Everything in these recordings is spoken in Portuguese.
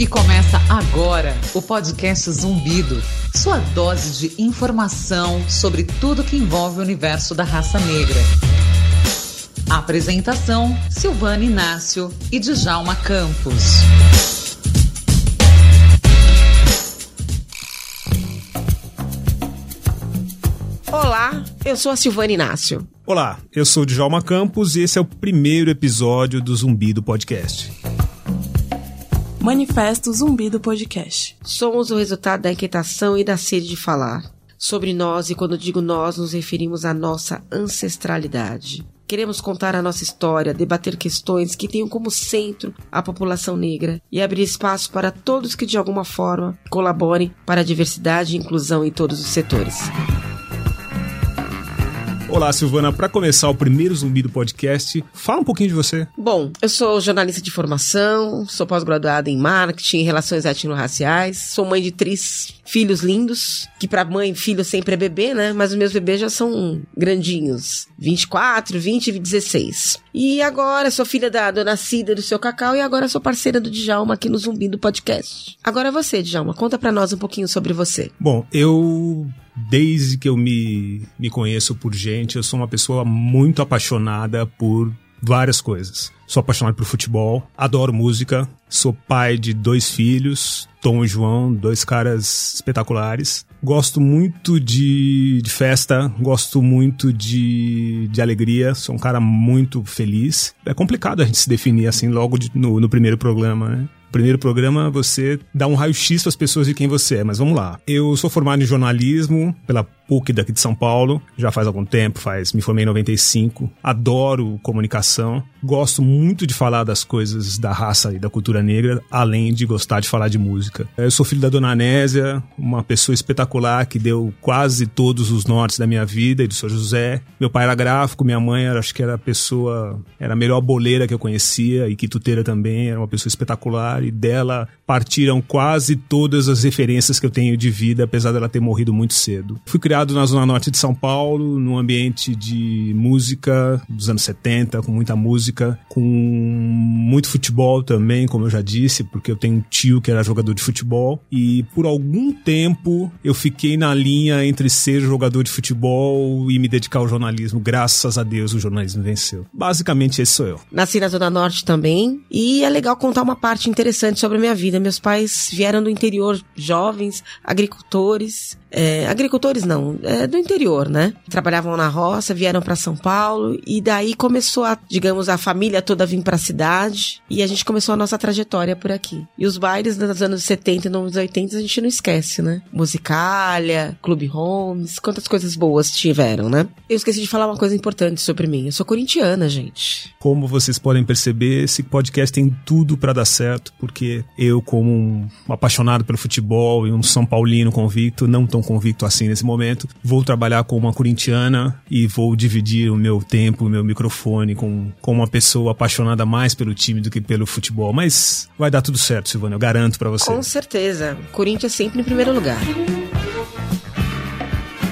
E começa agora o podcast Zumbido, sua dose de informação sobre tudo que envolve o universo da raça negra. Apresentação: Silvana Inácio e Djalma Campos. Olá, eu sou a Silvana Inácio. Olá, eu sou o Djalma Campos e esse é o primeiro episódio do Zumbido Podcast. Manifesto Zumbi do Podcast. Somos o resultado da inquietação e da sede de falar. Sobre nós, e quando digo nós, nos referimos à nossa ancestralidade. Queremos contar a nossa história, debater questões que tenham como centro a população negra e abrir espaço para todos que de alguma forma colaborem para a diversidade e inclusão em todos os setores. Olá, Silvana. Para começar o primeiro Zumbi do podcast, fala um pouquinho de você. Bom, eu sou jornalista de formação, sou pós-graduada em marketing relações étnico-raciais, sou mãe de três filhos lindos, que para mãe filho sempre é bebê, né? Mas os meus bebês já são grandinhos, 24, 20 e 16. E agora sou filha da dona Cida do seu Cacau e agora sou parceira do Djalma aqui no Zumbi do podcast. Agora você, Djalma, conta para nós um pouquinho sobre você. Bom, eu desde que eu me, me conheço por gente, eu sou uma pessoa muito apaixonada por várias coisas. Sou apaixonado por futebol, adoro música, sou pai de dois filhos, Tom e João, dois caras espetaculares. Gosto muito de, de festa, gosto muito de, de alegria, sou um cara muito feliz. É complicado a gente se definir assim logo de, no, no primeiro programa, né? Primeiro programa você dá um raio-x para as pessoas de quem você é, mas vamos lá. Eu sou formado em jornalismo pela PUC daqui de São Paulo, já faz algum tempo, faz, me formei em 95. Adoro comunicação, gosto muito de falar das coisas da raça e da cultura negra, além de gostar de falar de música. Eu sou filho da Dona Anésia, uma pessoa espetacular que deu quase todos os nortes da minha vida e do Sr. José. Meu pai era gráfico, minha mãe era, acho que era a pessoa, era a melhor boleira que eu conhecia e quituteira também, era uma pessoa espetacular e dela partiram quase todas as referências que eu tenho de vida, apesar dela ter morrido muito cedo. Fui criado na Zona Norte de São Paulo, num ambiente de música dos anos 70, com muita música, com muito futebol também, como eu já disse, porque eu tenho um tio que era jogador de futebol. E por algum tempo eu fiquei na linha entre ser jogador de futebol e me dedicar ao jornalismo. Graças a Deus o jornalismo venceu. Basicamente esse sou eu. Nasci na Zona Norte também e é legal contar uma parte interessante sobre a minha vida. Meus pais vieram do interior, jovens, agricultores, é, agricultores não, é, do interior, né? Trabalhavam na roça, vieram para São Paulo e daí começou a, digamos, a família toda vir para a cidade e a gente começou a nossa trajetória por aqui. E os bailes dos anos 70 e anos 80 a gente não esquece, né? Musicália, Clube Homes, quantas coisas boas tiveram, né? Eu esqueci de falar uma coisa importante sobre mim. Eu sou corintiana, gente. Como vocês podem perceber, esse podcast tem tudo para dar certo, porque eu, como um apaixonado pelo futebol e um São Paulino convicto, não tão convicto assim nesse momento, vou trabalhar com uma corintiana e vou dividir o meu tempo, o meu microfone com, com uma pessoa apaixonada mais pelo time do que pelo futebol. Mas vai dar tudo certo, Silvana, eu garanto para você. Com certeza. Corinthians sempre em primeiro lugar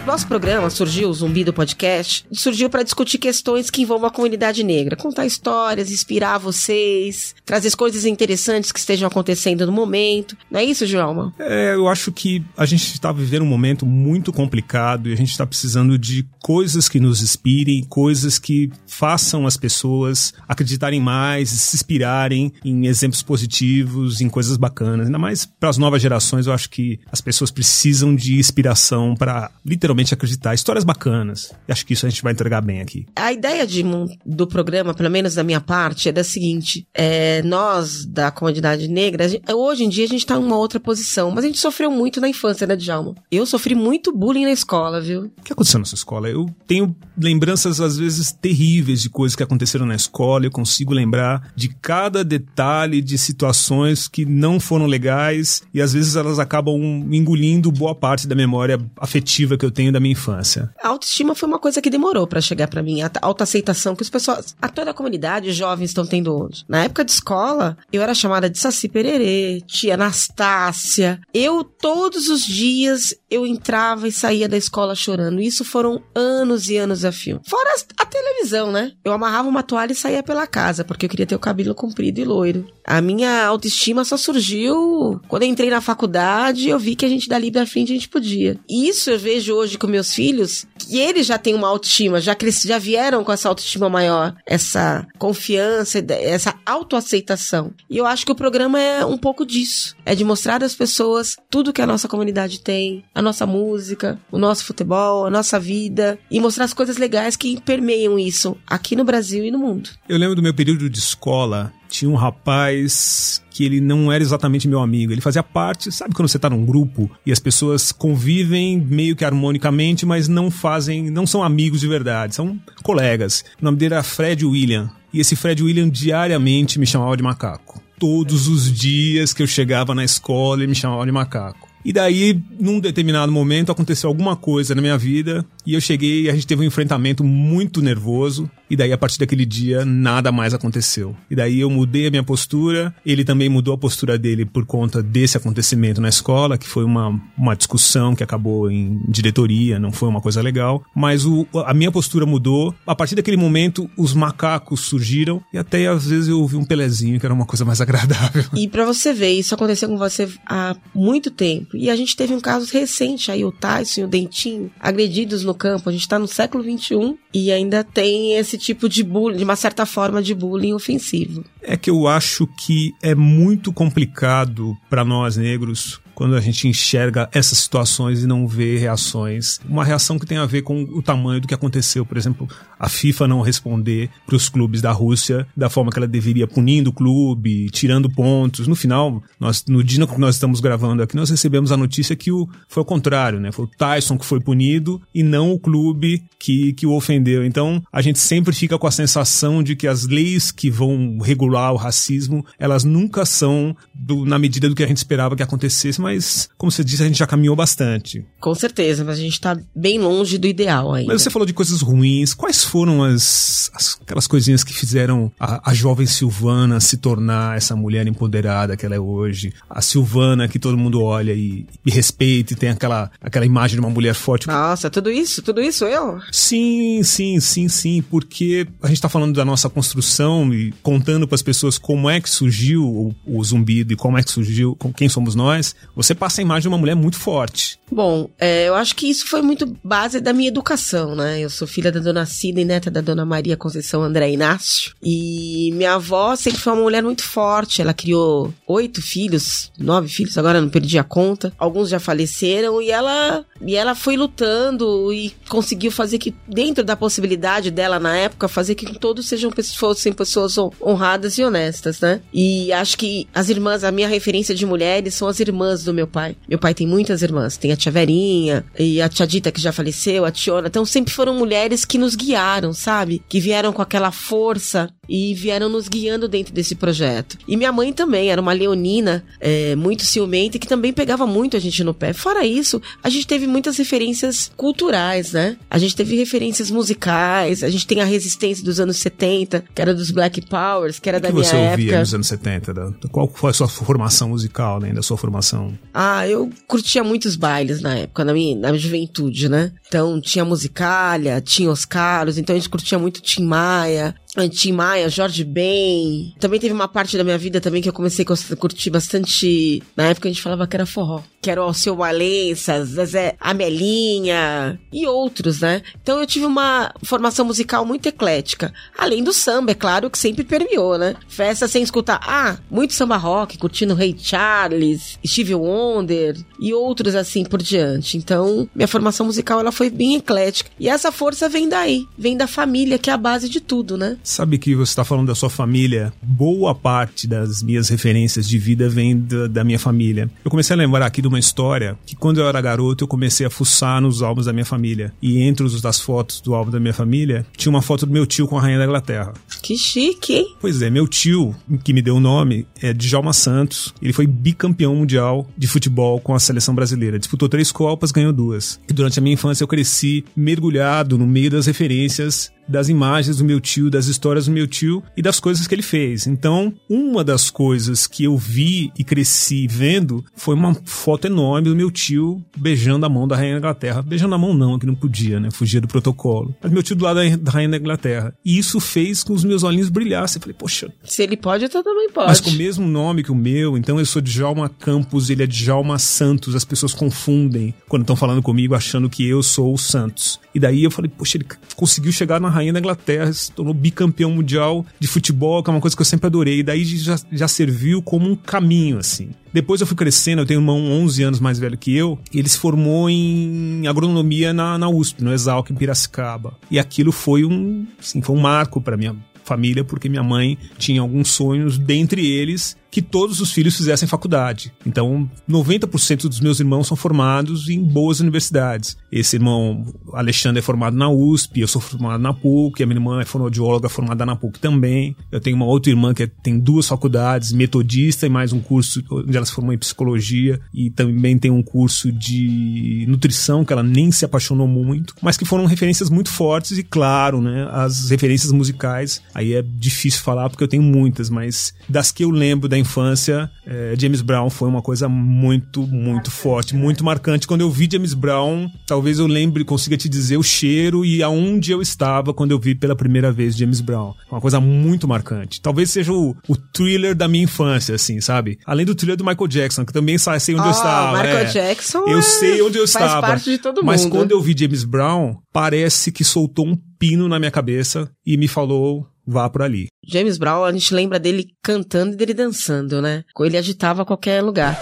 nosso programa surgiu, o Zumbi do Podcast, surgiu para discutir questões que envolvam a comunidade negra, contar histórias, inspirar vocês, trazer coisas interessantes que estejam acontecendo no momento. Não é isso, Joelma? É, eu acho que a gente está vivendo um momento muito complicado e a gente está precisando de coisas que nos inspirem, coisas que façam as pessoas acreditarem mais, se inspirarem em exemplos positivos, em coisas bacanas. Ainda mais para as novas gerações, eu acho que as pessoas precisam de inspiração para literalmente realmente acreditar. Histórias bacanas. E acho que isso a gente vai entregar bem aqui. A ideia de, do programa, pelo menos da minha parte, é da seguinte: é, nós, da comunidade negra, gente, hoje em dia a gente tá em uma outra posição, mas a gente sofreu muito na infância, né, Djalma? Eu sofri muito bullying na escola, viu? O que aconteceu na sua escola? Eu tenho lembranças, às vezes, terríveis de coisas que aconteceram na escola. Eu consigo lembrar de cada detalhe de situações que não foram legais e às vezes elas acabam engolindo boa parte da memória afetiva que eu tenho desenho da minha infância. A autoestima foi uma coisa que demorou para chegar para mim, a autoaceitação que os pessoas, a toda a comunidade, os jovens estão tendo hoje. Na época de escola, eu era chamada de Saci Pererê, tia Anastácia. Eu todos os dias eu entrava e saía da escola chorando. Isso foram anos e anos a fio. Fora a televisão, né? Eu amarrava uma toalha e saía pela casa, porque eu queria ter o cabelo comprido e loiro. A minha autoestima só surgiu quando eu entrei na faculdade eu vi que a gente pra frente a gente podia. Isso eu vejo hoje com meus filhos, que eles já têm uma autoestima, já, cresci, já vieram com essa autoestima maior, essa confiança, essa autoaceitação. E eu acho que o programa é um pouco disso. É de mostrar às pessoas tudo que a nossa comunidade tem, a nossa música, o nosso futebol, a nossa vida, e mostrar as coisas legais que permeiam isso aqui no Brasil e no mundo. Eu lembro do meu período de escola tinha um rapaz que ele não era exatamente meu amigo. Ele fazia parte, sabe quando você tá num grupo e as pessoas convivem meio que harmonicamente, mas não fazem, não são amigos de verdade, são colegas. O nome dele era Fred William. E esse Fred William diariamente me chamava de macaco. Todos os dias que eu chegava na escola, ele me chamava de macaco. E daí, num determinado momento, aconteceu alguma coisa na minha vida e eu cheguei e a gente teve um enfrentamento muito nervoso. E daí, a partir daquele dia, nada mais aconteceu. E daí eu mudei a minha postura, ele também mudou a postura dele por conta desse acontecimento na escola, que foi uma, uma discussão que acabou em diretoria, não foi uma coisa legal. Mas o, a minha postura mudou. A partir daquele momento, os macacos surgiram e até às vezes eu ouvi um pelezinho, que era uma coisa mais agradável. E para você ver, isso aconteceu com você há muito tempo. E a gente teve um caso recente aí, o Tyson e o Dentinho, agredidos no campo. A gente tá no século XXI e ainda tem esse tipo de bullying, de uma certa forma de bullying ofensivo. É que eu acho que é muito complicado para nós negros quando a gente enxerga essas situações e não vê reações. Uma reação que tem a ver com o tamanho do que aconteceu, por exemplo, a FIFA não responder para os clubes da Rússia da forma que ela deveria, punindo o clube, tirando pontos. No final, nós, no dia que nós estamos gravando aqui, nós recebemos a notícia que o, foi o contrário, né? Foi o Tyson que foi punido e não o clube que, que o ofendeu. Então, a gente sempre fica com a sensação de que as leis que vão regular o racismo, elas nunca são do, na medida do que a gente esperava que acontecesse, mas, como você disse, a gente já caminhou bastante. Com certeza, mas a gente tá bem longe do ideal ainda. Mas você falou de coisas ruins. Quais foram as, as aquelas coisinhas que fizeram a, a jovem Silvana se tornar essa mulher empoderada que ela é hoje? A Silvana que todo mundo olha e, e respeita e tem aquela, aquela imagem de uma mulher forte. Nossa, tudo isso? Tudo isso eu? Sim, sim, sim, sim. Porque a gente tá falando da nossa construção e contando para as pessoas como é que surgiu o, o zumbido e como é que surgiu, com quem somos nós você passa a imagem de uma mulher muito forte. Bom, é, eu acho que isso foi muito base da minha educação, né? Eu sou filha da dona Cida e neta da dona Maria Conceição André Inácio. E minha avó sempre foi uma mulher muito forte. Ela criou oito filhos, nove filhos, agora não perdi a conta. Alguns já faleceram e ela, e ela foi lutando e conseguiu fazer que, dentro da possibilidade dela na época, fazer que todos sejam fossem pessoas honradas e honestas, né? E acho que as irmãs, a minha referência de mulheres são as irmãs do meu pai. Meu pai tem muitas irmãs. Tem a tia Verinha e a tia Dita que já faleceu, a Tiona. Então sempre foram mulheres que nos guiaram, sabe? Que vieram com aquela força e vieram nos guiando dentro desse projeto. E minha mãe também era uma leonina é, muito ciumenta que também pegava muito a gente no pé. Fora isso, a gente teve muitas referências culturais, né? A gente teve referências musicais, a gente tem a resistência dos anos 70, que era dos Black Powers, que era o da que minha você época. ouvia nos anos 70? Da, qual foi a sua formação musical, além da sua formação? Ah, eu curtia muitos bailes na época, na minha, na minha juventude, né? Então tinha musicalha, tinha os Carlos, então a gente curtia muito Tim Maia, Tim Maia, Jorge Ben. Também teve uma parte da minha vida também que eu comecei a curtir bastante. Na época a gente falava que era forró. Que era o Alceu Valença, Zezé Amelinha e outros, né? Então eu tive uma formação musical muito eclética. Além do samba, é claro, que sempre permeou, né? Festa sem escutar. Ah, muito samba rock, curtindo Ray Charles, Stevie Wonder e outros assim por diante. Então, minha formação musical ela foi bem eclética. E essa força vem daí, vem da família, que é a base de tudo, né? Sabe que você está falando da sua família? Boa parte das minhas referências de vida vem da, da, minha família. Eu comecei a lembrar aqui de uma história que quando eu era garoto eu comecei a fuçar nos álbuns da minha família. E entre os das fotos do álbum da minha família tinha uma foto do meu tio com a rainha da Inglaterra. Que chique, hein? Pois é, meu tio, que me deu o nome, é Djalma Santos. Ele foi bicampeão mundial de futebol com a seleção brasileira. Disputou três Copas, ganhou duas. E durante a minha infância eu cresci mergulhado no meio das referências das imagens do meu tio, das histórias do meu tio e das coisas que ele fez. Então, uma das coisas que eu vi e cresci vendo foi uma foto enorme do meu tio beijando a mão da rainha da Inglaterra. Beijando a mão não, que não podia, né? Fugia do protocolo. Mas meu tio do lado da rainha da Inglaterra. E isso fez com os meus olhinhos brilhassem. Eu falei, poxa... Se ele pode, eu também pode. Mas com o mesmo nome que o meu, então eu sou de Djalma Campos, ele é de Djalma Santos. As pessoas confundem quando estão falando comigo, achando que eu sou o Santos. E daí eu falei, poxa, ele conseguiu chegar na rainha da Inglaterra, se tornou bicampeão mundial de futebol, que é uma coisa que eu sempre adorei. E daí já, já serviu como um caminho, assim. Depois eu fui crescendo, eu tenho um irmão 11 anos mais velho que eu, e ele se formou em agronomia na, na USP, no Exalc, em Piracicaba. E aquilo foi um, assim, foi um marco para minha família, porque minha mãe tinha alguns sonhos, dentre eles que todos os filhos fizessem faculdade. Então, 90% dos meus irmãos são formados em boas universidades. Esse irmão, Alexandre, é formado na USP, eu sou formado na PUC, a minha irmã é fonoaudióloga formada na PUC também. Eu tenho uma outra irmã que tem duas faculdades, metodista e mais um curso onde ela se formou em psicologia e também tem um curso de nutrição que ela nem se apaixonou muito, mas que foram referências muito fortes e claro, né, as referências musicais, aí é difícil falar porque eu tenho muitas, mas das que eu lembro da infância, é, James Brown foi uma coisa muito, muito forte, muito marcante. Quando eu vi James Brown, talvez eu lembre, consiga te dizer o cheiro e aonde eu estava quando eu vi pela primeira vez James Brown. Uma coisa muito marcante. Talvez seja o, o thriller da minha infância, assim, sabe? Além do thriller do Michael Jackson, que também sei onde oh, eu estava. Michael é. Jackson Eu é, sei onde eu faz estava. parte de todo mas mundo. quando eu vi James Brown, parece que soltou um pino na minha cabeça e me falou vá por ali. James Brown, a gente lembra dele cantando e dele dançando, né? Ele agitava qualquer lugar.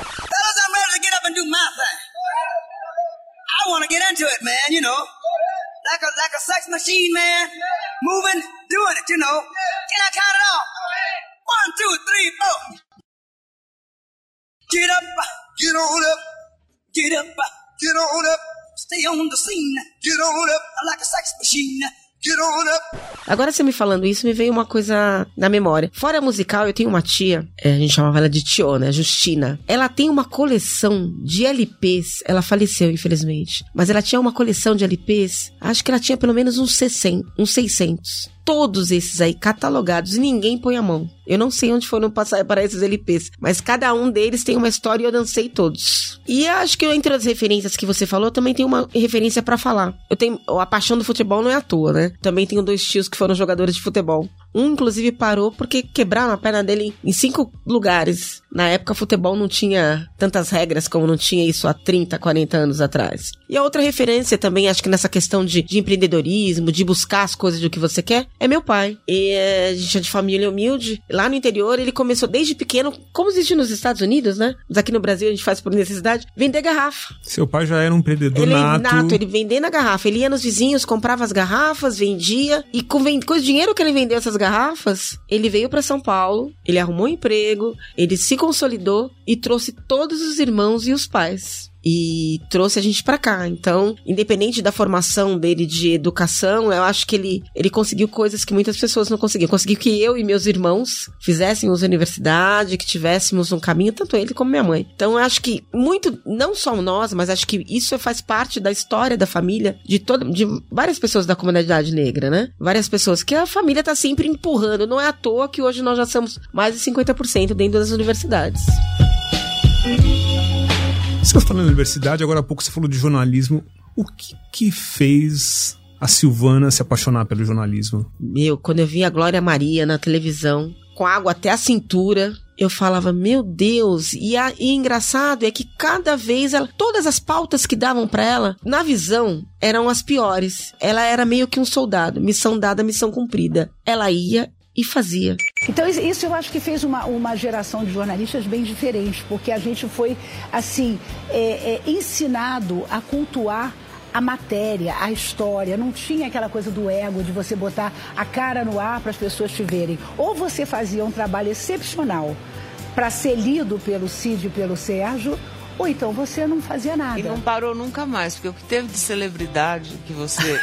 I wanna get into it, man, you know. Like a, like a sex machine, man. Moving, doing it, you know. Can I count it off? One, two, three, four. Get up, get on up, get up, get on up. Stay on the scene, get on up, like a sex machine. Agora você me falando isso, me veio uma coisa na memória. Fora musical, eu tenho uma tia, é, a gente chamava ela de tio, né? Justina. Ela tem uma coleção de LPs. Ela faleceu, infelizmente. Mas ela tinha uma coleção de LPs. Acho que ela tinha pelo menos uns 60, uns 600 todos esses aí catalogados e ninguém põe a mão. Eu não sei onde foram passar para esses LPs, mas cada um deles tem uma história e eu dancei todos. E acho que entre as referências que você falou, também tem uma referência para falar. Eu tenho a paixão do futebol não é à toa, né? Também tenho dois tios que foram jogadores de futebol. Um, inclusive, parou porque quebraram a perna dele em cinco lugares. Na época, futebol não tinha tantas regras como não tinha isso há 30, 40 anos atrás. E a outra referência também, acho que nessa questão de, de empreendedorismo, de buscar as coisas do que você quer, é meu pai. E é, a gente é de família humilde. Lá no interior, ele começou desde pequeno, como existe nos Estados Unidos, né? Mas aqui no Brasil a gente faz por necessidade, vender garrafa. Seu pai já era um empreendedor ele, nato. nato. Ele vendendo a garrafa. Ele ia nos vizinhos, comprava as garrafas, vendia. E com, com o dinheiro que ele vendeu essas garrafas, ele veio para São Paulo, ele arrumou um emprego, ele se consolidou e trouxe todos os irmãos e os pais e trouxe a gente para cá. Então, independente da formação dele de educação, eu acho que ele, ele conseguiu coisas que muitas pessoas não conseguiam. Conseguiu que eu e meus irmãos fizéssemos universidade, que tivéssemos um caminho, tanto ele como minha mãe. Então, eu acho que muito, não só nós, mas acho que isso faz parte da história da família de todo, de várias pessoas da comunidade negra, né? Várias pessoas que a família tá sempre empurrando. Não é à toa que hoje nós já somos mais de 50% dentro das universidades. Você falando de universidade, agora há pouco você falou de jornalismo. O que que fez a Silvana se apaixonar pelo jornalismo? Meu, quando eu vi a Glória Maria na televisão, com água até a cintura, eu falava, meu Deus, e, a, e engraçado é que cada vez ela, todas as pautas que davam para ela, na visão, eram as piores. Ela era meio que um soldado, missão dada, missão cumprida. Ela ia e fazia. Então, isso eu acho que fez uma, uma geração de jornalistas bem diferente, porque a gente foi, assim, é, é, ensinado a cultuar a matéria, a história. Não tinha aquela coisa do ego, de você botar a cara no ar para as pessoas te verem. Ou você fazia um trabalho excepcional para ser lido pelo Cid e pelo Sérgio, ou então você não fazia nada. E não parou nunca mais, porque o que teve de celebridade que você,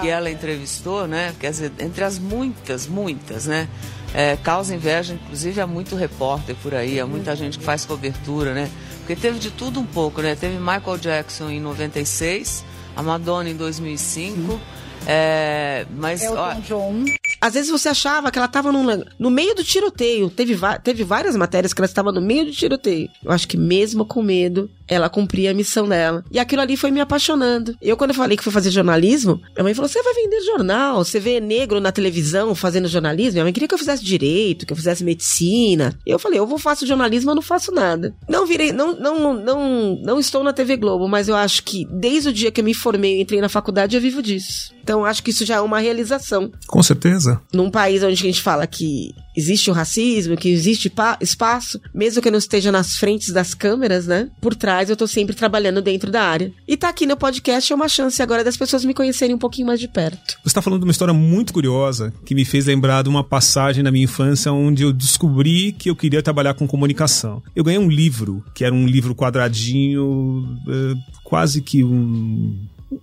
que ela entrevistou, né? Quer dizer, entre as muitas, muitas, né? É, causa inveja, inclusive, há muito repórter por aí, há muita gente que faz cobertura, né? Porque teve de tudo um pouco, né? Teve Michael Jackson em 96, a Madonna em 2005, é, mas... Elton ó, John. Às vezes você achava que ela estava no meio do tiroteio. Teve, teve várias matérias que ela estava no meio do tiroteio. Eu acho que mesmo com medo, ela cumpria a missão dela. E aquilo ali foi me apaixonando. Eu, quando eu falei que fui fazer jornalismo, minha mãe falou: você vai vender jornal, você vê negro na televisão fazendo jornalismo. Minha mãe queria que eu fizesse direito, que eu fizesse medicina. Eu falei, eu vou faço jornalismo, eu não faço nada. Não virei, não, não, não, não estou na TV Globo, mas eu acho que desde o dia que eu me formei entrei na faculdade, eu vivo disso. Então, acho que isso já é uma realização. Com certeza. Num país onde a gente fala que existe o racismo, que existe espaço, mesmo que eu não esteja nas frentes das câmeras, né? Por trás eu tô sempre trabalhando dentro da área. E tá aqui no podcast é uma chance agora das pessoas me conhecerem um pouquinho mais de perto. Você tá falando de uma história muito curiosa que me fez lembrar de uma passagem na minha infância onde eu descobri que eu queria trabalhar com comunicação. Eu ganhei um livro, que era um livro quadradinho, quase que um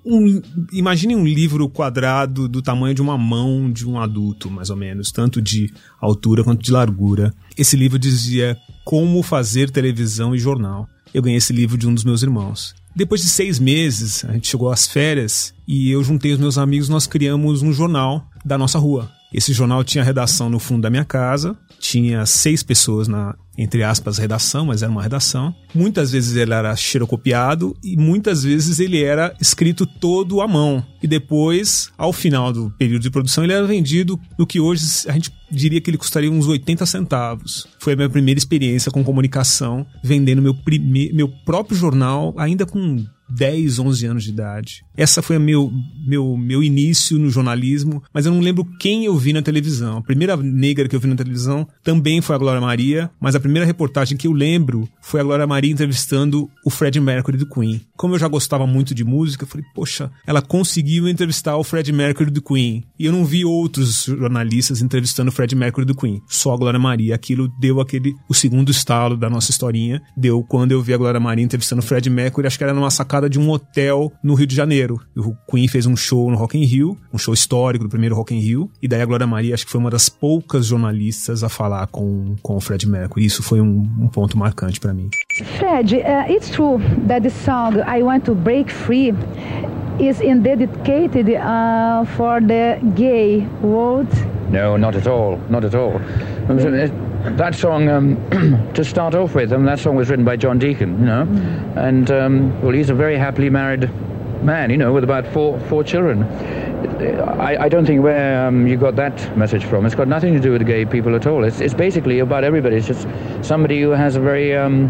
um, imagine um livro quadrado do tamanho de uma mão de um adulto, mais ou menos, tanto de altura quanto de largura. Esse livro dizia Como Fazer Televisão e Jornal. Eu ganhei esse livro de um dos meus irmãos. Depois de seis meses, a gente chegou às férias e eu juntei os meus amigos, nós criamos um jornal da nossa rua. Esse jornal tinha redação no fundo da minha casa, tinha seis pessoas na, entre aspas, redação, mas era uma redação. Muitas vezes ele era xerocopiado e muitas vezes ele era escrito todo à mão. E depois, ao final do período de produção, ele era vendido no que hoje a gente diria que ele custaria uns 80 centavos. Foi a minha primeira experiência com comunicação, vendendo meu, prime... meu próprio jornal, ainda com 10, 11 anos de idade. Essa foi meu, meu, meu início no jornalismo, mas eu não lembro quem eu vi na televisão. A primeira negra que eu vi na televisão também foi a Glória Maria, mas a primeira reportagem que eu lembro foi a Glória Maria entrevistando o Fred Mercury do Queen. Como eu já gostava muito de música, eu falei, poxa, ela conseguiu entrevistar o Fred Mercury do Queen. E eu não vi outros jornalistas entrevistando o Fred Mercury do Queen, só a Glória Maria. Aquilo deu aquele, o segundo estalo da nossa historinha, deu quando eu vi a Glória Maria entrevistando o Fred Mercury, acho que era numa sacada de um hotel no Rio de Janeiro. O Queen fez um show no Rock in Rio, um show histórico do primeiro Rock in Rio, e daí a Glória Maria acho que foi uma das poucas jornalistas a falar com, com o Fred Mercury. Isso foi um, um ponto marcante para mim. Fred, uh, it's true that the song I Want to Break Free is dedicated uh, for the gay world? No, not at all. Not at all. That song, um, to start off with, um, that song was written by John Deacon, you know, mm. and um, well, he's a very happily married man, you know, with about four four children. I, I don't think where um, you got that message from. It's got nothing to do with gay people at all. It's, it's basically about everybody. It's just somebody who has a very um,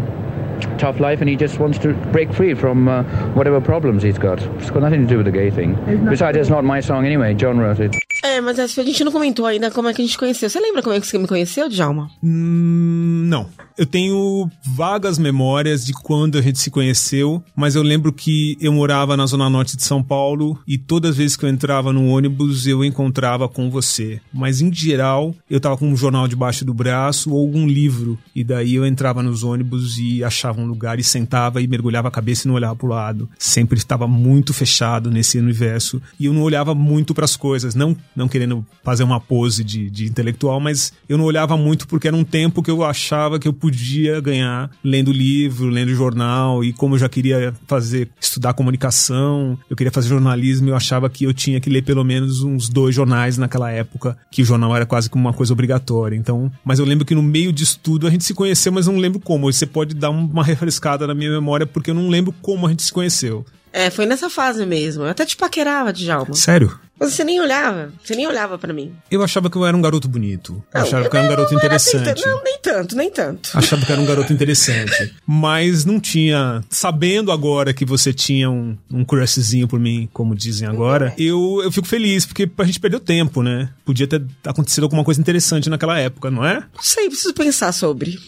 tough life and he just wants to break free from uh, whatever problems he's got. It's got nothing to do with the gay thing. Besides, it's not my song anyway. John wrote it. É, mas a gente não comentou ainda como é que a gente conheceu. Você lembra como é que você me conheceu, Djalma? Hum, não. Eu tenho vagas memórias de quando a gente se conheceu, mas eu lembro que eu morava na zona norte de São Paulo e todas as vezes que eu entrava no ônibus eu encontrava com você. Mas em geral, eu tava com um jornal debaixo do braço ou algum livro e daí eu entrava nos ônibus e achava um lugar e sentava e mergulhava a cabeça e não olhava pro lado. Sempre estava muito fechado nesse universo e eu não olhava muito para as coisas, não não querendo fazer uma pose de, de intelectual, mas eu não olhava muito porque era um tempo que eu achava que eu podia ganhar lendo livro, lendo jornal, e como eu já queria fazer, estudar comunicação, eu queria fazer jornalismo, eu achava que eu tinha que ler pelo menos uns dois jornais naquela época, que o jornal era quase como uma coisa obrigatória. Então, mas eu lembro que no meio de estudo a gente se conheceu, mas não lembro como. Você pode dar uma refrescada na minha memória porque eu não lembro como a gente se conheceu. É, foi nessa fase mesmo. Eu até te paquerava, Djalma. Sério? Mas você nem olhava, você nem olhava para mim. Eu achava que eu era um garoto bonito. Não, achava que eu era um garoto não interessante. Assim, não, nem tanto, nem tanto. Achava que era um garoto interessante. Mas não tinha. Sabendo agora que você tinha um, um crushzinho por mim, como dizem agora, eu, eu fico feliz, porque a gente perdeu tempo, né? Podia ter acontecido alguma coisa interessante naquela época, não é? Não sei, preciso pensar sobre.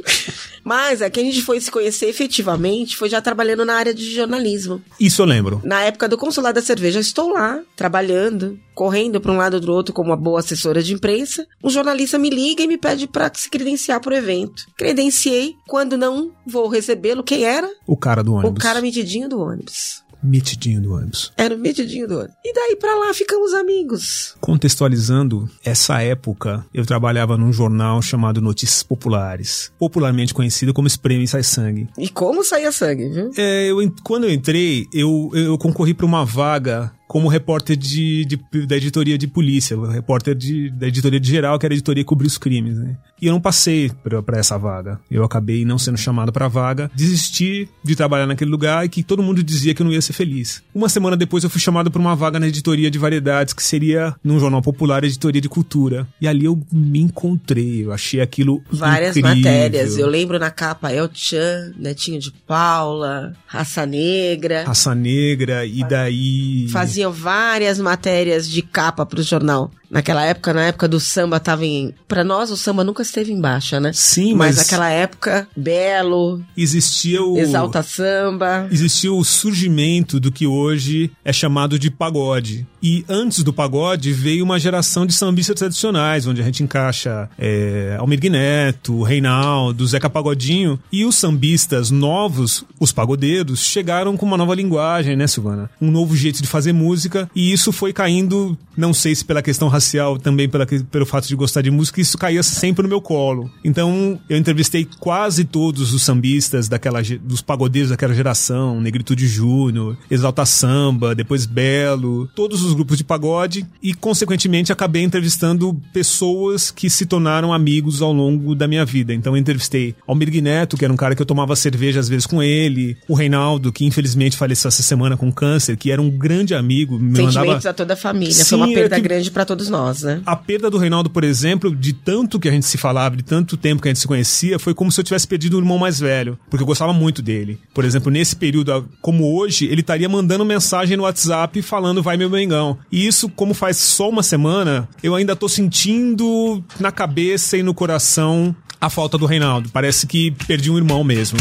Mas é que a gente foi se conhecer efetivamente, foi já trabalhando na área de jornalismo. Isso eu lembro. Na época do Consulado da Cerveja, estou lá, trabalhando, correndo para um lado ou do outro como uma boa assessora de imprensa. Um jornalista me liga e me pede para se credenciar para o evento. Credenciei, quando não vou recebê-lo, quem era? O cara do ônibus. O cara metidinho do ônibus. Mitidinho do ônibus. Era o metidinho do ônibus. E daí pra lá ficamos amigos. Contextualizando, essa época eu trabalhava num jornal chamado Notícias Populares, popularmente conhecido como Espreme e Sai Sangue. E como saía sangue, viu? É, eu, quando eu entrei, eu, eu concorri para uma vaga como repórter de, de- da editoria de polícia, repórter de, da editoria de geral, que era a editoria que cobria os crimes, né? E eu não passei para essa vaga. Eu acabei não sendo chamado para vaga, desisti de trabalhar naquele lugar e que todo mundo dizia que eu não ia ser feliz. Uma semana depois eu fui chamado para uma vaga na editoria de variedades, que seria num jornal popular, editoria de cultura. E ali eu me encontrei, eu achei aquilo Várias incrível. matérias. Eu lembro na capa El Chan, Netinho de Paula, Raça Negra. Raça Negra, e daí. Faziam várias matérias de capa pro jornal. Naquela época, na época do samba, tava em. Pra nós, o samba nunca esteve em baixa, né? Sim, Mas mas, naquela época, Belo, existia o. Exalta Samba. Existiu o surgimento do que hoje é chamado de pagode. E antes do pagode veio uma geração de sambistas tradicionais, onde a gente encaixa é, Almir Neto, Reinaldo, Zeca Pagodinho. E os sambistas novos, os pagodeiros, chegaram com uma nova linguagem, né, Silvana? Um novo jeito de fazer música. E isso foi caindo, não sei se pela questão racial, também pela, pelo fato de gostar de música, isso caía sempre no meu colo. Então eu entrevistei quase todos os sambistas daquela, dos pagodeiros daquela geração, Negritude Júnior, Exalta Samba, depois Belo, todos os grupos de pagode e, consequentemente, acabei entrevistando pessoas que se tornaram amigos ao longo da minha vida. Então eu entrevistei Almir Neto, que era um cara que eu tomava cerveja às vezes com ele, o Reinaldo, que infelizmente faleceu essa semana com câncer, que era um grande amigo, me Sentimentos mandava a toda a família. Sim, Foi uma perda que- grande pra todos nós, né? a perda do Reinaldo, por exemplo, de tanto que a gente se falava, de tanto tempo que a gente se conhecia, foi como se eu tivesse perdido um irmão mais velho, porque eu gostava muito dele. Por exemplo, nesse período, como hoje, ele estaria mandando mensagem no WhatsApp falando vai meu Mengão. E isso, como faz só uma semana, eu ainda tô sentindo na cabeça e no coração a falta do Reinaldo. Parece que perdi um irmão mesmo.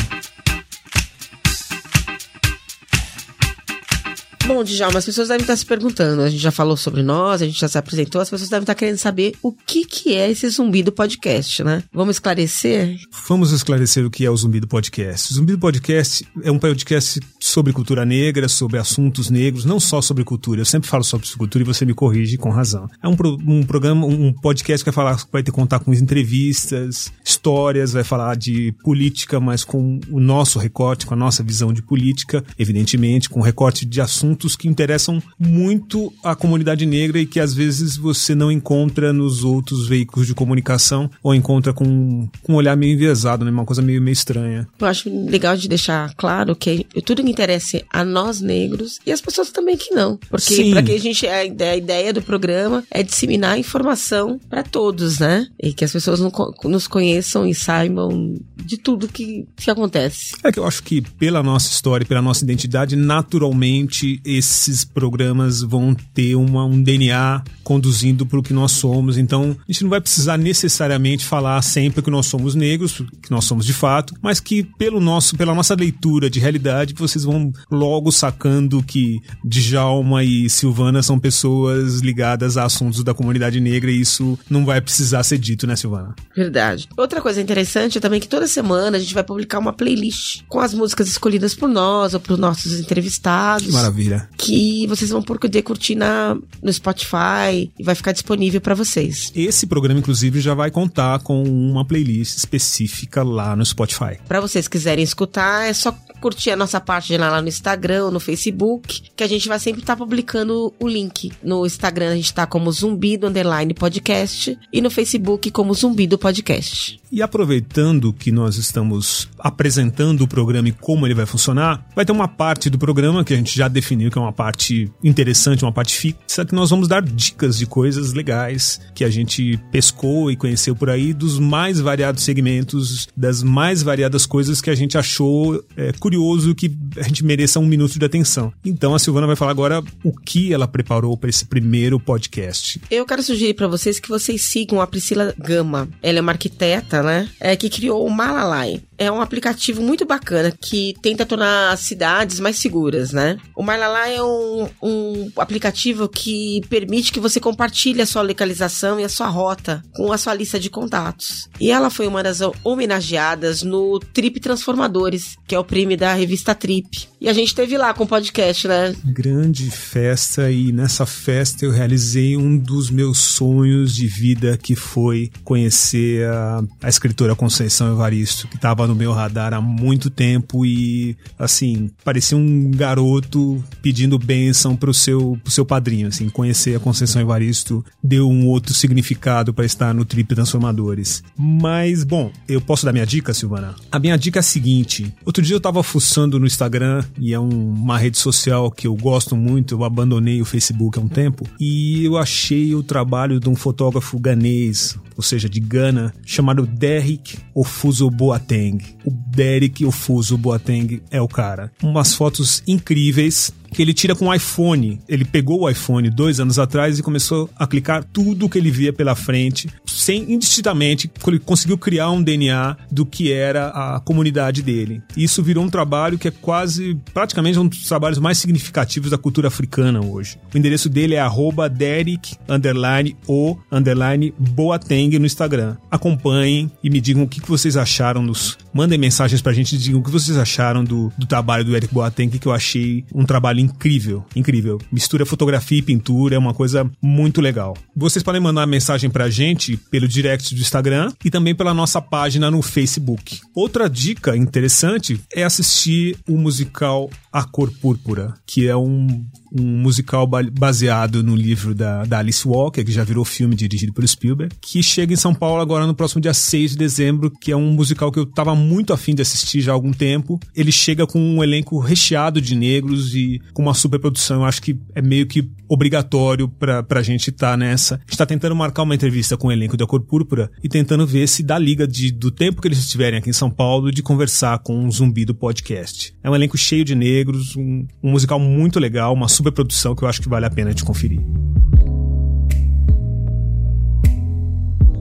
Bom, Djalma, as pessoas devem estar se perguntando. A gente já falou sobre nós, a gente já se apresentou, as pessoas devem estar querendo saber o que, que é esse zumbi do podcast, né? Vamos esclarecer? Vamos esclarecer o que é o Zumbi do Podcast. O Zumbi do Podcast é um podcast sobre cultura negra, sobre assuntos negros, não só sobre cultura. Eu sempre falo sobre cultura e você me corrige com razão. É um, pro- um programa, um podcast que vai falar, vai ter contar com entrevistas, histórias, vai falar de política, mas com o nosso recorte, com a nossa visão de política, evidentemente, com recorte de assuntos que interessam muito a comunidade negra e que às vezes você não encontra nos outros veículos de comunicação ou encontra com, com um olhar meio enviesado, né? Uma coisa meio, meio estranha. Eu acho legal de deixar claro que tudo que interessa a nós negros e as pessoas também que não. Porque para que a gente a ideia, a ideia do programa é disseminar informação para todos, né? E que as pessoas não nos conheçam e saibam de tudo que, que acontece. É que eu acho que pela nossa história, pela nossa identidade, naturalmente esses programas vão ter uma, um DNA conduzindo para o que nós somos. Então, a gente não vai precisar necessariamente falar sempre que nós somos negros, que nós somos de fato, mas que pelo nosso, pela nossa leitura de realidade, vocês vão logo sacando que Djalma e Silvana são pessoas ligadas a assuntos da comunidade negra e isso não vai precisar ser dito, né, Silvana? Verdade. Outra coisa interessante é também que toda semana a gente vai publicar uma playlist com as músicas escolhidas por nós ou por nossos entrevistados. Que maravilha. Que vocês vão poder curtir na, no Spotify e vai ficar disponível para vocês. Esse programa, inclusive, já vai contar com uma playlist específica lá no Spotify. Para vocês quiserem escutar, é só curtir a nossa página lá no Instagram no Facebook, que a gente vai sempre estar publicando o link. No Instagram a gente tá como Zumbi do Underline Podcast e no Facebook como Zumbi do Podcast. E aproveitando que nós estamos apresentando o programa e como ele vai funcionar, vai ter uma parte do programa que a gente já definiu que é uma parte interessante, uma parte fixa, que nós vamos dar dicas de coisas legais que a gente pescou e conheceu por aí, dos mais variados segmentos, das mais variadas coisas que a gente achou é, curioso que a gente mereça um minuto de atenção. Então a Silvana vai falar agora o que ela preparou para esse primeiro podcast. Eu quero sugerir para vocês que vocês sigam a Priscila Gama. Ela é uma arquiteta, né? É, que criou o Malalai. é um aplicativo muito bacana que tenta tornar as cidades mais seguras, né? O Marlalá é um, um aplicativo que permite que você compartilhe a sua localização e a sua rota com a sua lista de contatos. E ela foi uma das homenageadas no Trip Transformadores, que é o prêmio da revista Trip. E a gente teve lá com o podcast, né? Grande festa e nessa festa eu realizei um dos meus sonhos de vida que foi conhecer a, a escritora Conceição Evaristo, que estava no meu radar há muito tempo e assim, parecia um garoto pedindo bênção pro seu, pro seu padrinho, assim, conhecer a Conceição Evaristo deu um outro significado para estar no Trip Transformadores. Mas, bom, eu posso dar minha dica, Silvana? A minha dica é a seguinte, outro dia eu tava fuçando no Instagram e é um, uma rede social que eu gosto muito, eu abandonei o Facebook há um tempo, e eu achei o trabalho de um fotógrafo ganês, ou seja, de Gana, chamado Derek Ofuso Boateng. O Derek Ofuso Boateng é o cara. Umas fotos incríveis que ele tira com o iPhone. Ele pegou o iPhone dois anos atrás e começou a clicar tudo que ele via pela frente, sem indistintamente, ele conseguiu criar um DNA do que era a comunidade dele. Isso virou um trabalho que é quase, praticamente um dos trabalhos mais significativos da cultura africana hoje. O endereço dele é arroba Derek, underline, o, underline, Boateng no Instagram. Acompanhem e me digam o que vocês acharam nos... Mandem mensagens pra gente e digam o que vocês acharam do, do trabalho do Eric Boateng, que eu achei um trabalho trabalho incrível, incrível. Mistura fotografia e pintura, é uma coisa muito legal. Vocês podem mandar mensagem pra gente pelo direct do Instagram e também pela nossa página no Facebook. Outra dica interessante é assistir o musical A Cor Púrpura, que é um um musical baseado no livro da, da Alice Walker, que já virou filme dirigido pelo Spielberg, que chega em São Paulo agora no próximo dia 6 de dezembro, que é um musical que eu tava muito afim de assistir já há algum tempo. Ele chega com um elenco recheado de negros e com uma superprodução. Eu acho que é meio que obrigatório pra, pra gente estar tá nessa. A gente tá tentando marcar uma entrevista com o elenco da Cor Púrpura e tentando ver se dá liga de, do tempo que eles estiverem aqui em São Paulo de conversar com um zumbi do podcast. É um elenco cheio de negros, um, um musical muito legal, uma superprodução que eu acho que vale a pena de conferir.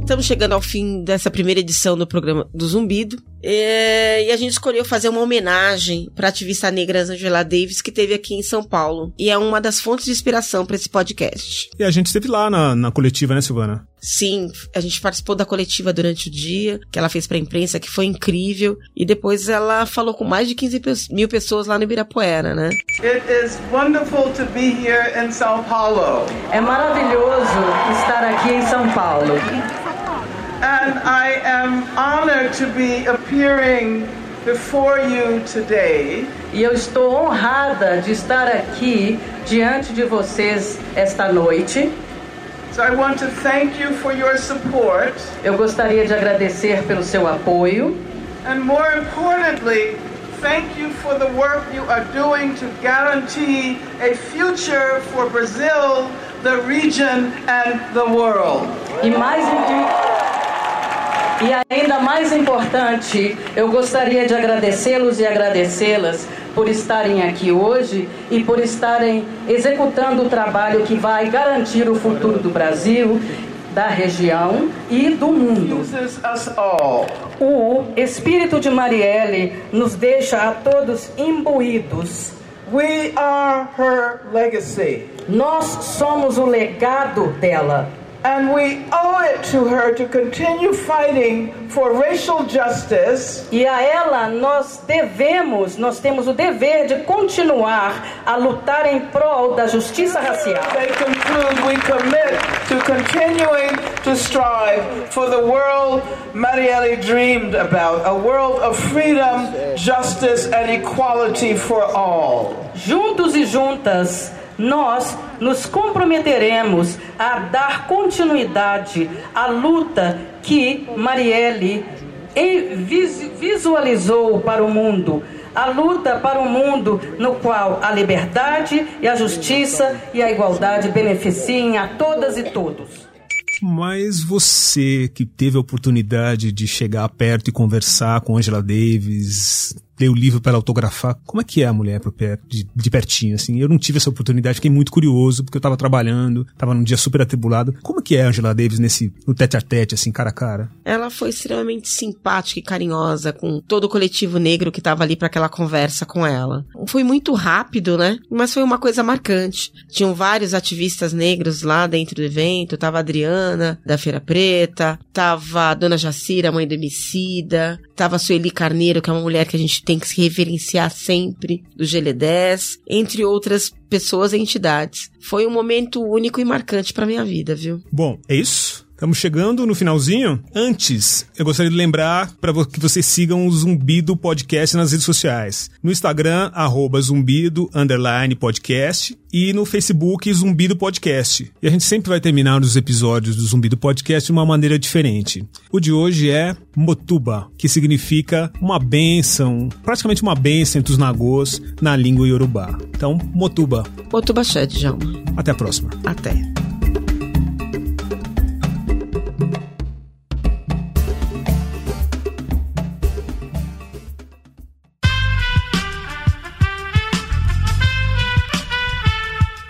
Estamos chegando ao fim dessa primeira edição do programa do Zumbido. É, e a gente escolheu fazer uma homenagem para a ativista negra Angela Davis, que teve aqui em São Paulo. E é uma das fontes de inspiração para esse podcast. E a gente esteve lá na, na coletiva, né, Silvana? Sim, a gente participou da coletiva durante o dia, que ela fez para a imprensa, que foi incrível. E depois ela falou com mais de 15 mil pessoas lá no Ibirapuera, né? It is wonderful to be here in São Paulo. É maravilhoso estar aqui em São Paulo. And I am honored to be appearing before you today. E eu estou honrada de estar aqui diante de vocês esta noite. So I want to thank you for your support. Eu gostaria de agradecer pelo seu apoio. And more importantly, thank you for the work you are doing to guarantee a future for Brazil, the region and the world. E mais e ainda mais importante, eu gostaria de agradecê-los e agradecê-las por estarem aqui hoje e por estarem executando o trabalho que vai garantir o futuro do Brasil, da região e do mundo. O espírito de Marielle nos deixa a todos imbuídos. We are her legacy. Nós somos o legado dela. And we owe it to her to continue fighting for racial justice. E a ela nós devemos, nós temos o dever de continuar a lutar em prol da justiça racial. They conclude we commit to continuing to strive for the world Marielle dreamed about, a world of freedom, justice and equality for all. Juntos e juntas nós nos comprometeremos a dar continuidade à luta que Marielle visualizou para o mundo. A luta para um mundo no qual a liberdade e a justiça e a igualdade beneficiem a todas e todos. Mas você que teve a oportunidade de chegar perto e conversar com Angela Davis, dei o livro para autografar. Como é que é a mulher por perto, de, de pertinho, assim? Eu não tive essa oportunidade, fiquei muito curioso, porque eu tava trabalhando, tava num dia super atribulado. Como é que é a Angela Davis nesse, no tete a tete, assim, cara a cara? Ela foi extremamente simpática e carinhosa com todo o coletivo negro que tava ali para aquela conversa com ela. Foi muito rápido, né? Mas foi uma coisa marcante. Tinham vários ativistas negros lá dentro do evento, tava a Adriana, da Feira Preta, tava a Dona Jacira, mãe do Emicida, tava a Sueli Carneiro, que é uma mulher que a gente tem que se reverenciar sempre, do GL10, entre outras pessoas e entidades. Foi um momento único e marcante para minha vida, viu? Bom, é isso? Estamos chegando no finalzinho. Antes, eu gostaria de lembrar para que vocês sigam o Zumbido Podcast nas redes sociais. No Instagram, arroba zumbido, underline podcast. E no Facebook, Zumbido Podcast. E a gente sempre vai terminar os episódios do Zumbido Podcast de uma maneira diferente. O de hoje é Motuba, que significa uma benção, praticamente uma benção entre os nagôs na língua iorubá. Então, Motuba. Motuba Shed, Djalma. Até a próxima. Até.